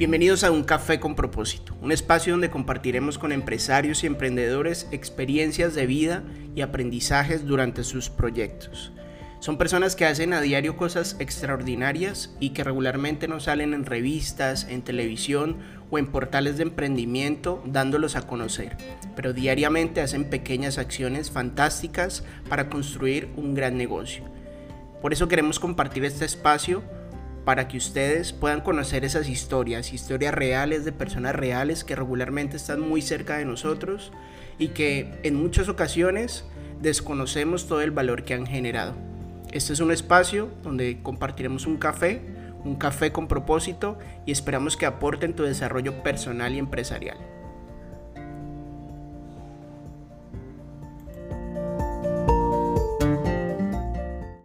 Bienvenidos a Un Café con propósito, un espacio donde compartiremos con empresarios y emprendedores experiencias de vida y aprendizajes durante sus proyectos. Son personas que hacen a diario cosas extraordinarias y que regularmente no salen en revistas, en televisión o en portales de emprendimiento dándolos a conocer, pero diariamente hacen pequeñas acciones fantásticas para construir un gran negocio. Por eso queremos compartir este espacio para que ustedes puedan conocer esas historias, historias reales de personas reales que regularmente están muy cerca de nosotros y que en muchas ocasiones desconocemos todo el valor que han generado. Este es un espacio donde compartiremos un café, un café con propósito y esperamos que aporten tu desarrollo personal y empresarial.